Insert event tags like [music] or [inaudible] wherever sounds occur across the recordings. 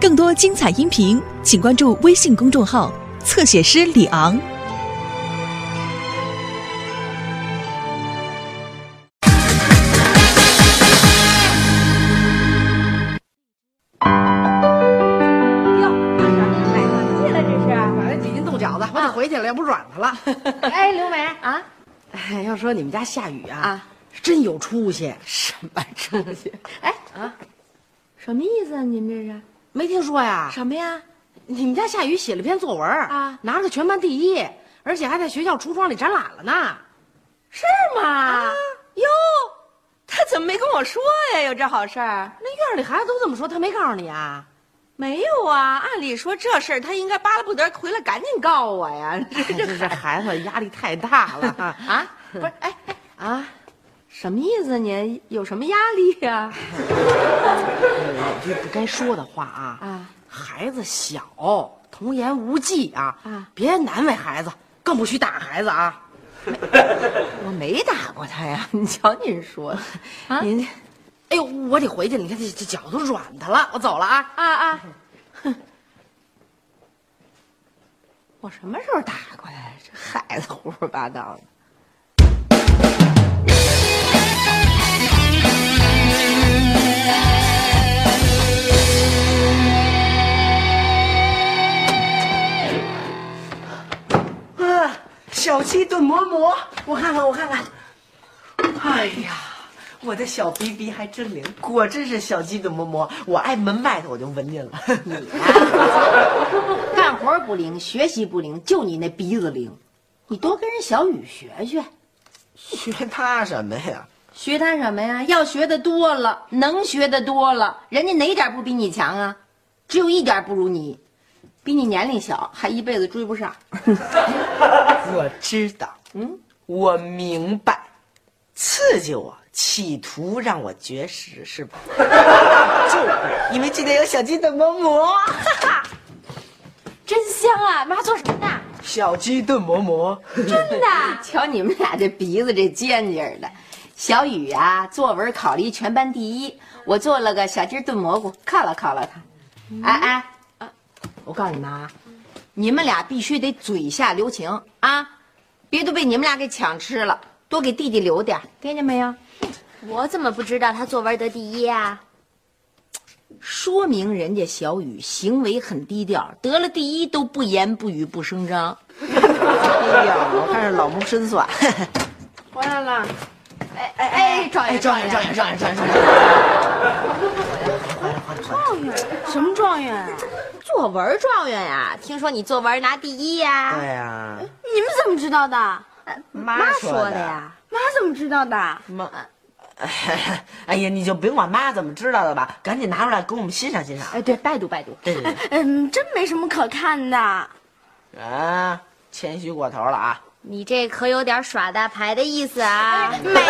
更多精彩音频，请关注微信公众号“侧写师李昂”。哟，买东西了这是？买了几斤豆饺子，我得回去了，要不软它了。哎，刘梅啊哎，要说你们家下雨啊，啊，真有出息，什么出息？哎啊，什么意思啊？你们这是没听说呀？什么呀？你们家夏雨写了篇作文啊拿了个全班第一，而且还在学校橱窗里展览了呢。是吗？哟，他怎么没跟我说呀？有这好事儿？那院里孩子都这么说，他没告诉你啊？没有啊，按理说这事儿他应该巴拉不得回来赶紧告我呀。这这这孩子压力太大了啊！[laughs] 啊，不是，哎哎啊，什么意思啊？你有什么压力呀？[laughs] 有句不该说的话啊啊孩子小，童言无忌啊啊别难为孩子，更不许打孩子啊！[laughs] 我没打过他呀，[laughs] 你瞧您说的啊您，哎呦，我得回去了，你看这这脚都软的了，我走了啊！啊啊！哼，我什么时候打过他呀？这孩子胡说八道的。小鸡炖馍馍，我看看，我看看。哎呀，我的小鼻鼻还真灵，果真是小鸡炖馍馍。我挨门外头我就闻见了。你干活不灵，学习不灵，就你那鼻子灵。你多跟人小雨学学，学他什么呀？学他什么呀？要学的多了，能学的多了，人家哪点不比你强啊？只有一点不如你，比你年龄小，还一辈子追不上。[laughs] 我知道，嗯，我明白，刺激我，企图让我绝食是吧？[laughs] 就是因为今天有小鸡炖馍馍，哈哈，真香啊！妈做什么呢？小鸡炖馍馍。真的？[laughs] 瞧你们俩这鼻子这尖尖的。小雨啊，作文考了一全班第一，我做了个小鸡炖蘑菇，犒劳犒劳他。哎哎，我告诉你们啊，你们俩必须得嘴下留情啊，别都被你们俩给抢吃了，多给弟弟留点，听见没有？我怎么不知道他作文得第一啊？说明人家小雨行为很低调，得了第一都不言不语不声张。哎呀，我看是老谋深算。[laughs] 回来了，哎哎哎，状元状元状元状元状元状元！状元？什么状元啊？作文状元呀、听说你作文拿第一呀、对呀，你们怎么知道的？妈说的呀。妈怎么知道的？妈，[laughs] 哎呀，你就不用管妈怎么知道的吧，赶紧拿出来给我们欣赏欣赏。哎，对，拜读拜读。对对对，[laughs] 嗯，真没什么可看的。啊，谦虚过头了啊！你这可有点耍大牌的意思啊！没有，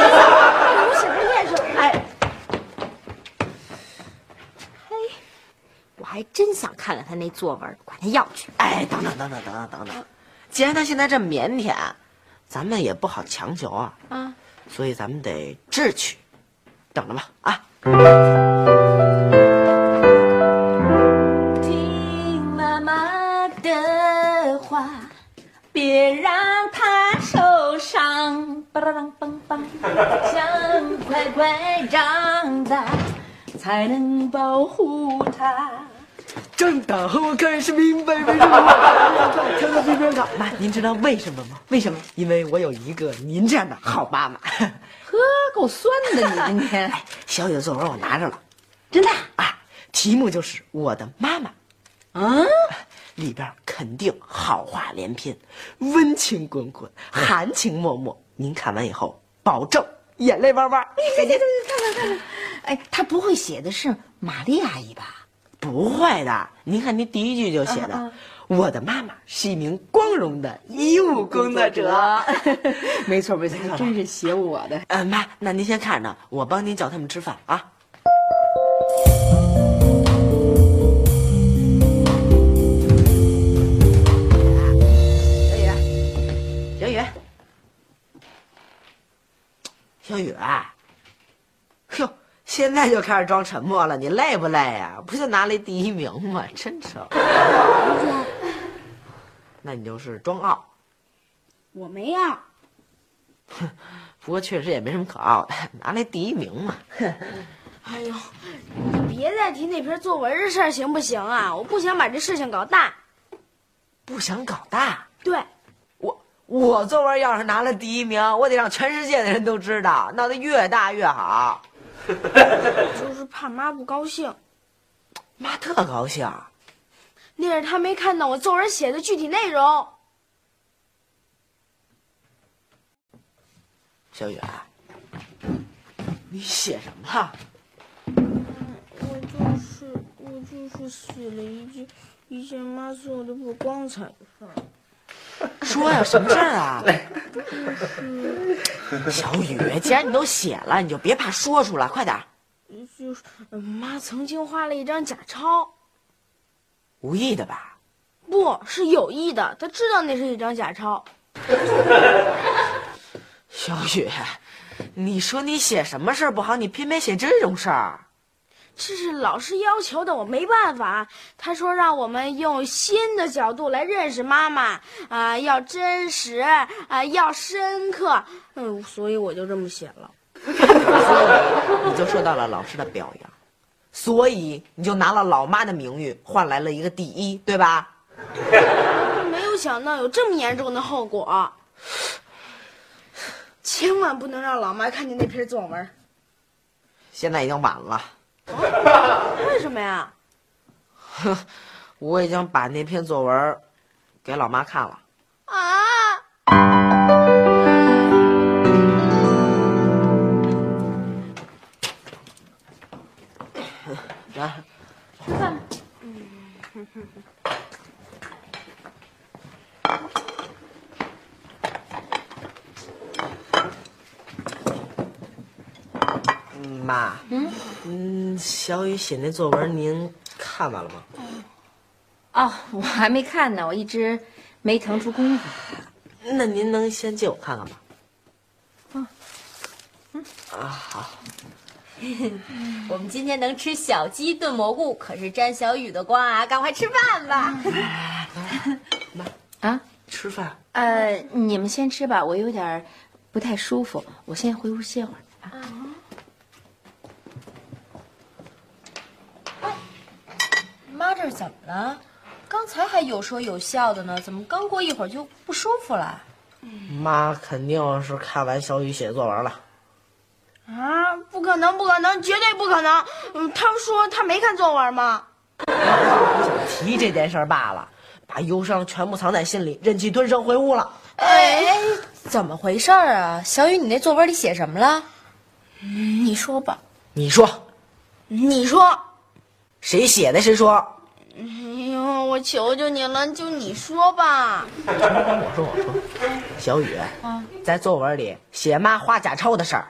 不是不认识。哎，嘿，我还真想看看他那作文，管他要去。哎，等等等等等等等等，既然他现在这么腼腆，咱们也不好强求啊，啊，所以咱们得智取，等着吧啊！听妈妈的话，别让他受伤。想快快长大，才能保护他。长大后我开始明白为什么我跳到这边看。妈，您知道为什么吗？为什么？因为我有一个您这样的好妈妈。呵，够酸的你今天。小雨的作文我拿着了，真的？啊，题目就是我的妈妈，啊？里边肯定好话连篇，温情滚滚，含情脉脉。您看完以后，保证眼泪汪汪。你看看，看看看看。哎，他不会写的是玛丽阿姨吧？不会的，您看您第一句就写的，我的妈妈是一名光荣的医务工作者。[laughs] 没错没错，真是写我的。呃，妈，那您先看着，我帮您叫他们吃饭啊。小雨，小雨，小雨，哟，现现在就开始装沉默了，你累不累呀、不就拿了第一名吗？真成。那你就是装傲，我没要。[laughs] 不过确实也没什么可傲的，拿来第一名嘛。哎呦，你别再提那篇作文的事儿行不行啊？我不想把这事情搞大。不想搞大，对，我我作文要是拿了第一名，我得让全世界的人都知道，闹得越大越好。就是怕妈不高兴。妈特高兴。那是她没看到我作文写的具体内容。小雨，你写什么了？我就是我就是写了一句以前妈做的不光彩的事儿。[laughs] 说呀，什么事儿啊？小雨，既然你都写了，你就别怕说出来，快点儿。就是呃妈曾经画了一张假钞，无意的吧？不是有意的，她知道那是一张假钞。小雨，你说你写什么事儿不好，你偏偏写这种事儿？这是老师要求的，我没办法。他说让我们用新的角度来认识妈妈，啊、要真实，啊、要深刻。嗯，所以我就这么写了。[laughs] 你就受到了老师的表扬，所以你就拿了老妈的名誉换来了一个第一，对吧？没有想到有这么严重的后果，千万不能让老妈看见那篇作文。现在已经晚了，为什么呀？哼 [laughs] 我已经把那篇作文给老妈看了。啊！小雨写那作文您看完了吗？哦，我还没看呢，我一直没腾出功夫。那您能先借我看看吗？啊，好 [laughs] 我们今天能吃小鸡炖蘑菇，可是沾小雨的光啊！赶快吃饭吧。啊，吃饭。呃，你们先吃吧，我有点不太舒服，我先回屋歇会儿。妈，这是怎么了？刚才还有说有笑的呢，怎么刚过一会儿就不舒服了？妈肯定是看完小雨写作文了。啊！不可能，不可能，绝对不可能！嗯，他说他没看作文吗？提这件事儿罢了，把忧伤全部藏在心里，忍气吞声回屋了。哎，怎么回事儿啊？小雨，你那作文里写什么了？你说吧，你说你说。谁写的谁说？哎呦，我求求你了，就你说吧。我说我说，小雨，在作文里写妈花假钞的事儿，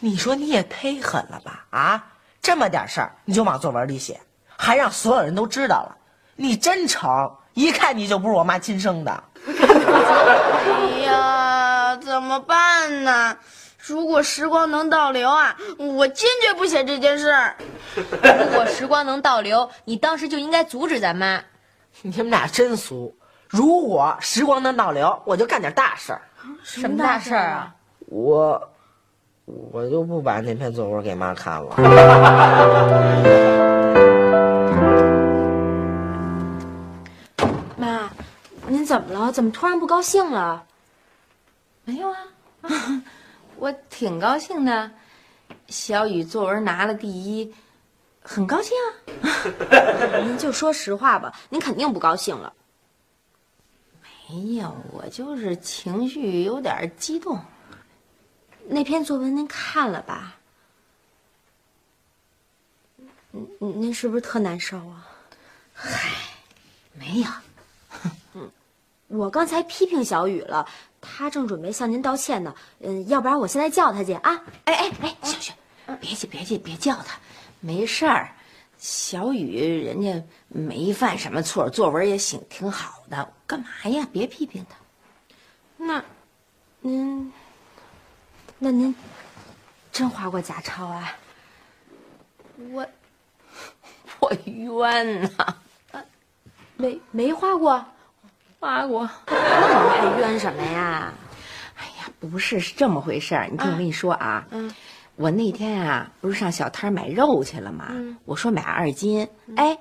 你说你也忒狠了吧？啊，这么点事儿你就往作文里写，还让所有人都知道了，你真成，一看你就不是我妈亲生的。[laughs] 哎呀，怎么办呢？如果时光能倒流啊，我坚决不写这件事儿。[laughs] 如果时光能倒流，你当时就应该阻止咱妈。你们俩真俗！如果时光能倒流，我就干点大事儿。什么大事儿啊？我，我就不把那篇作文给妈看了。妈，您怎么了？怎么突然不高兴了？没有啊，[laughs] 我挺高兴的。小雨作文拿了第一，很高兴啊。[laughs] 您就说实话吧，您肯定不高兴了。没有，我就是情绪有点激动。那篇作文您看了吧？您您是不是特难受啊？嗨没有，[laughs] 我刚才批评小雨了，他正准备向您道歉呢。嗯，要不然我现在叫他去啊。哎哎哎，小雪，别去别去，别叫他，没事儿。小雨人家没犯什么错，作文也写挺好的，干嘛呀？别批评他。那，您，那您真花过假钞啊？我 [laughs] 我冤呐，没没花过，花过。那你还冤什么呀？哎呀，不是，是这么回事儿。你听我跟你说啊，嗯我那天啊，不是上小摊儿买肉去了吗？我说买二斤，哎，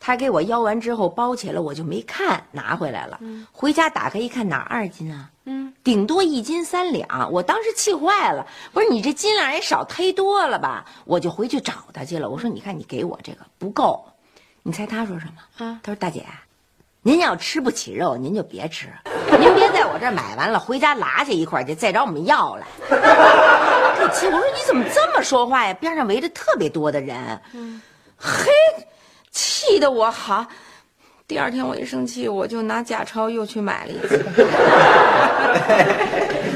他给我要完之后包起来，我就没看，拿回来了。回家打开一看，哪二斤啊？嗯，顶多一斤三两。我当时气坏了，不是你这斤两也少忒多了吧？我就回去找他去了。我说，你看你给我这个不够，你猜他说什么？啊他说大姐。您要吃不起肉，您就别吃，您别在我这儿买完了，回家拿下一块去，再找我们要来。[laughs] 我说你怎么这么说话呀？边上围着特别多的人，嘿，气得我好。第二天我一生气，我就拿假钞又去买了一次。[laughs]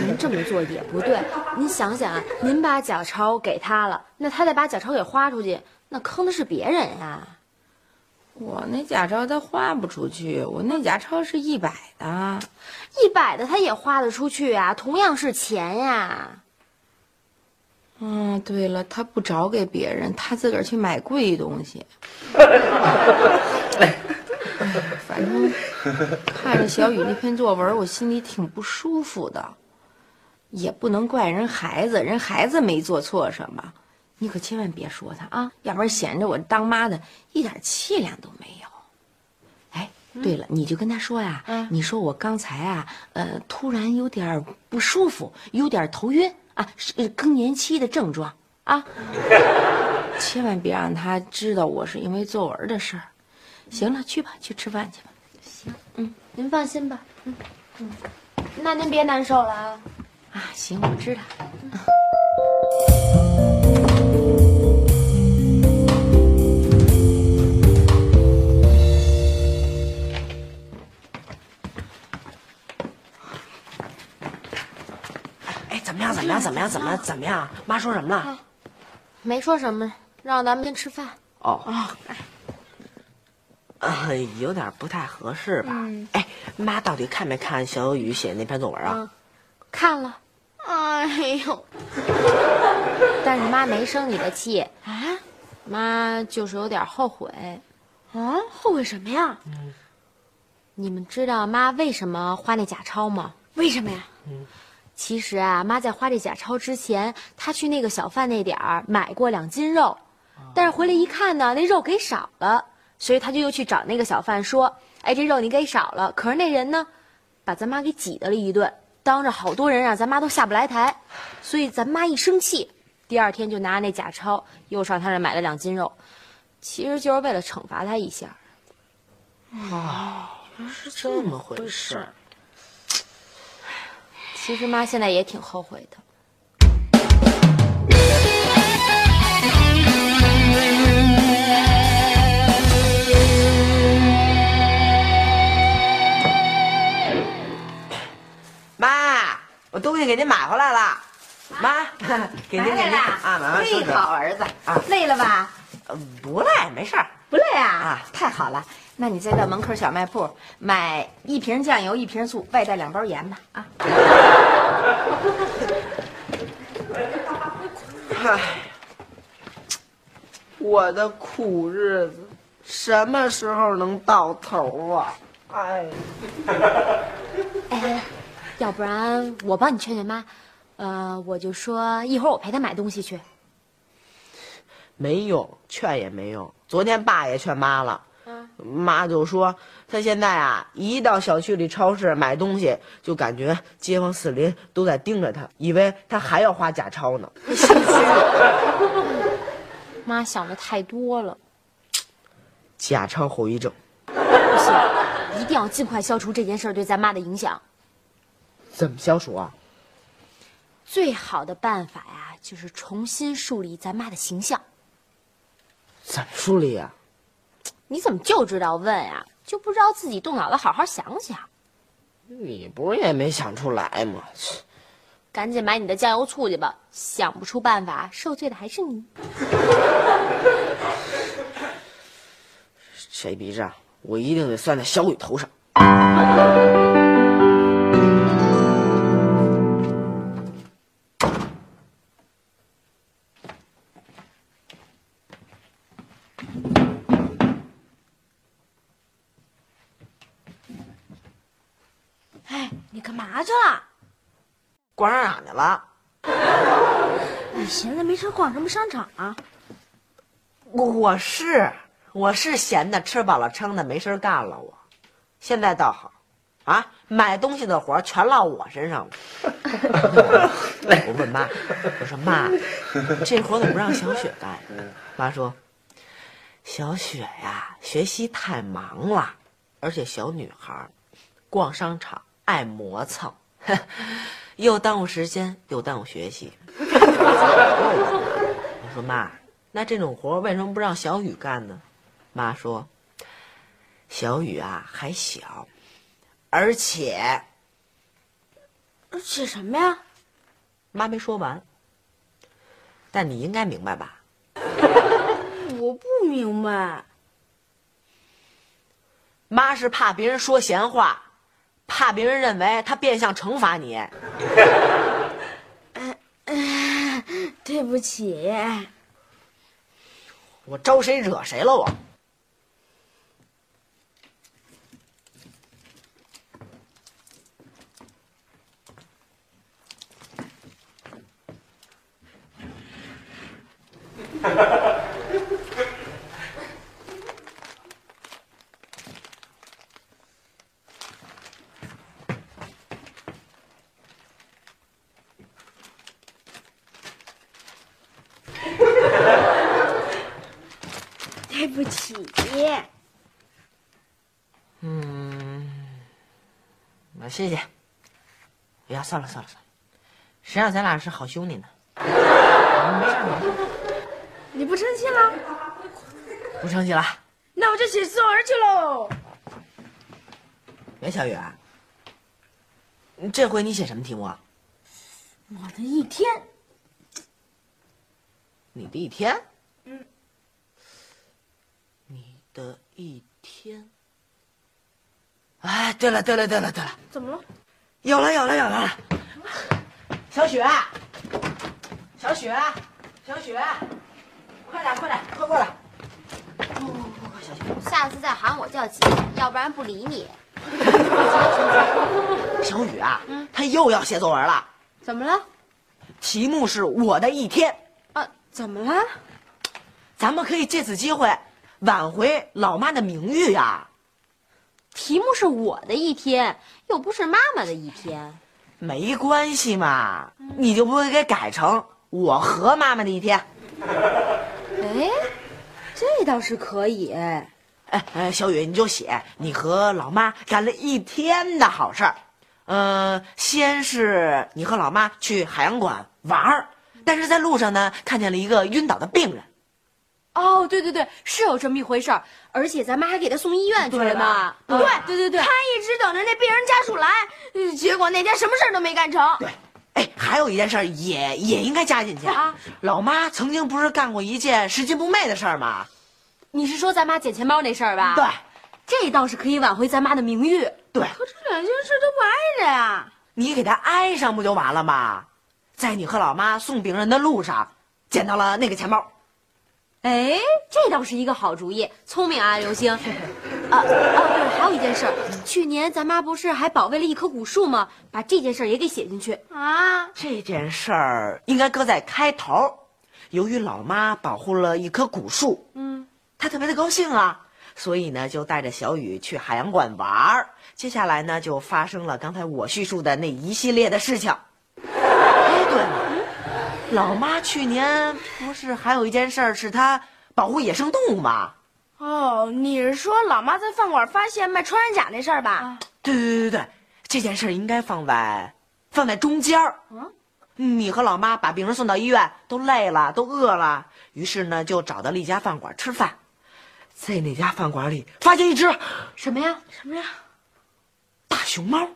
您这么做也不对。您想想啊，您把假钞给他了，那他再把假钞给花出去，那坑的是别人呀。我那假钞他花不出去，我那假钞是一百的。一百的他也花得出去啊，同样是钱呀。嗯，对了，他不找给别人，他自个儿去买贵东西。哎 [laughs] 反正看着小雨那篇作文，我心里挺不舒服的。也不能怪人孩子，人孩子没做错什么，你可千万别说他啊，要不然显着我当妈的一点气量都没有。哎，对了，你就跟他说呀，你说我刚才啊，呃，突然有点不舒服，有点头晕啊，是更年期的症状啊。[laughs] 千万别让他知道我是因为作文的事儿。行了，去吧，去吃饭去吧。行，嗯您放心吧，嗯嗯，那您别难受了啊。啊，行，我知道。哎，怎么样？怎么样？怎么样？怎么样？妈说什么了？没说什么，让咱们先吃饭。哦，啊，有点不太合适吧？哎，妈到底看没看小雨写那篇作文啊？看了，哎呦，但是妈没生你的气，啊妈就是有点后悔。啊，后悔什么呀？你们知道妈为什么花那假钞吗？为什么呀？其实啊，妈在花这假钞之前，她去那个小贩那点儿买过两斤肉，但是回来一看呢，那肉给少了，所以她就又去找那个小贩说：“哎，这肉你给少了。”可是那人呢，把咱妈给挤得了一顿，当着好多人让咱妈都下不来台，所以咱妈一生气，第二天就拿那假钞又上他那儿买了两斤肉，其实就是为了惩罚他一下。原来是这么回事。其实妈现在也挺后悔的。妈，我东西给您买回来了。妈，[laughs] 给您给您啊，买完收嘿，拾。好儿子啊，累了吧？呃不累，没事儿。不累啊？啊太好了，那你再到门口小卖铺买一瓶酱油，一瓶醋，外带两包盐吧。啊，[laughs] 唉，我的苦日子什么时候能到头啊？哎，哎，要不然我帮你劝劝妈，呃，我就说一会儿我陪她买东西去。没用，劝也没用。昨天爸也劝妈了，妈就说她现在啊，一到小区里超市买东西，就感觉街坊四邻都在盯着她，以为她还要花假钞呢。[laughs] 妈想的太多了，假钞后遗症不行，一定要尽快消除这件事对咱妈的影响。怎么消除啊？最好的办法呀，就是重新树立咱妈的形象。怎么树立呀、你怎么就知道问呀？就不知道自己动脑子好好想想。你不是也没想出来吗？赶紧买你的酱油醋去吧，想不出办法，受罪的还是你。谁逼账我一定得算在小雨头上。场去了。你闲着没事逛什么商场啊？我我是我是闲的，吃饱了撑的，没事干了。我现在倒好，啊，买东西的活儿全落我身上了。我问妈，我说妈，这活儿怎么不让小雪干？妈说，小雪呀，学习太忙了，而且小女孩儿逛商场爱磨蹭，又耽误时间，又耽误学习。[laughs] 我说妈，那这种活为什么不让小雨干呢？妈说，小雨啊还小，而且而且什么呀？妈没说完。但你应该明白吧？[laughs] 我不明白。妈是怕别人说闲话，怕别人认为他变相惩罚你。对不起，我招谁惹谁了我？对不起。啊，谢谢。哎呀，算了算了算了，谁让咱俩是好兄弟呢？[laughs] 你不生气了？不生气了。那我就写作文去喽。袁小雨，这回你写什么题目啊？我的一天，你的一天？嗯。你的一天。哎，对了对了对了对了，怎么了？有了有了有了！小雪，小雪，小雪，快点快点，快过来！下次再喊我叫姐，要不然不理你。[laughs] 小雨啊，他又要写作文了，怎么了？题目是我的一天。啊，怎么了？咱们可以借此机会挽回老妈的名誉呀、题目是我的一天，又不是妈妈的一天。没关系嘛，你就不会给改成我和妈妈的一天？哎，这倒是可以。哎哎，小雨，你就写你和老妈干了一天的好事儿。呃，先是你和老妈去海洋馆玩儿，但是在路上呢，看见了一个晕倒的病人。哦，对对对，是有这么一回事儿，而且咱妈还给他送医院去了呢。对对对对对他，一直等着那病人家属来，呃结果那天什么事儿都没干成。对，哎，还有一件事儿也也应该加进去啊。老妈曾经不是干过一件拾金不昧的事儿吗？你是说咱妈捡钱包那事儿吧？对，这倒是可以挽回咱妈的名誉。对，可这两件事都不挨着呀。你给他挨上不就完了吗？在你和老妈送病人的路上，捡到了那个钱包。哎，这倒是一个好主意，聪明啊，刘星。啊啊，对了，还有一件事儿，去年咱妈不是还保卫了一棵古树吗？把这件事儿也给写进去。啊，这件事儿应该搁在开头。由于老妈保护了一棵古树，嗯，她特别的高兴啊，所以呢就带着小雨去海洋馆玩儿。接下来呢就发生了刚才我叙述的那一系列的事情。老妈去年不是还有一件事儿是她保护野生动物吗？哦，你是说老妈在饭馆发现卖穿山甲那事儿吧？对对对对对，这件事应该放在放在中间儿。嗯，你和老妈把病人送到医院，都累了，都饿了，于是呢就找到了一家饭馆吃饭，在那家饭馆里发现一只什么呀？什么呀？大熊猫。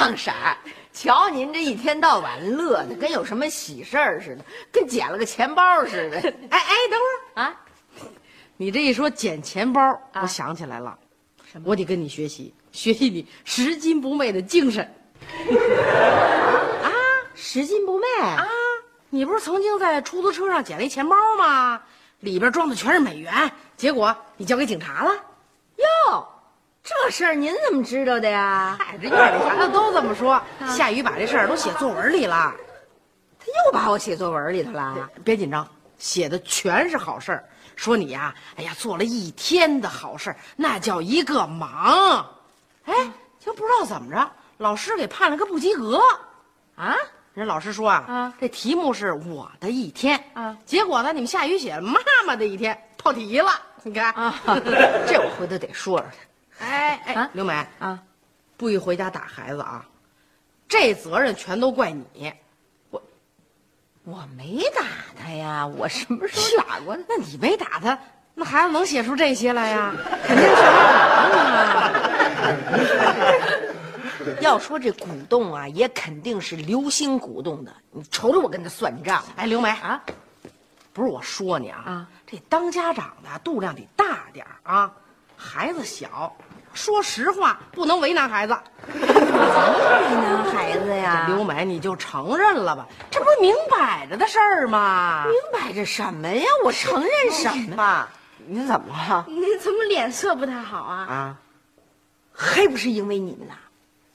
胖婶儿，瞧您这一天到晚乐的跟有什么喜事儿似的，跟捡了个钱包似的。哎哎，等会儿啊，你这一说捡钱包，我想起来了，我得跟你学习。学习你拾金不昧的精神。啊拾金不昧啊，你不是曾经在出租车上捡了一钱包吗？里边装的全是美元，结果你交给警察了。哟，这事儿您怎么知道的呀？嗨，这院里孩子都这么说。夏雨把这事儿都写作文里了，他又把我写作文里头了。别紧张，写的全是好事儿。说你呀，哎呀，做了一天的好事儿，那叫一个忙。哎，就不知道怎么着，老师给判了个不及格。啊？人老师说啊，啊这题目是我的一天啊，结果呢，你们夏雨写了妈妈的一天，跑题了。你看啊，[laughs] 这我回头得说说他。哎哎，啊刘梅啊，不许回家打孩子啊！这责任全都怪你。我我没打他呀，我什么时候打过他？[laughs] 那你没打他，那孩子能写出这些来呀？肯定是你啊！[laughs] 要说这鼓动啊，也肯定是刘星鼓动的。你瞅瞅我跟他算账，哎，刘梅啊，不是我说你啊，啊这当家长的度量得大点儿啊，孩子小，说实话不能为难孩子。为难孩子呀？刘梅，你就承认了吧，这不是明摆着的事儿吗？明摆着什么呀？我承认什么？妈，你怎么了？你怎么脸色不太好啊？啊，还不是因为你们呐！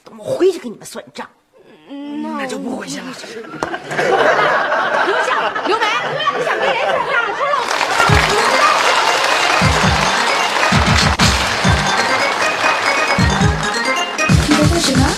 等我回去给你们算账。那就不回去了。[laughs] 留下，刘梅，你想跟人算账，说了你在干什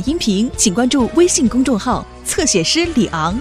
音频，请关注微信公众号“侧写师李昂”。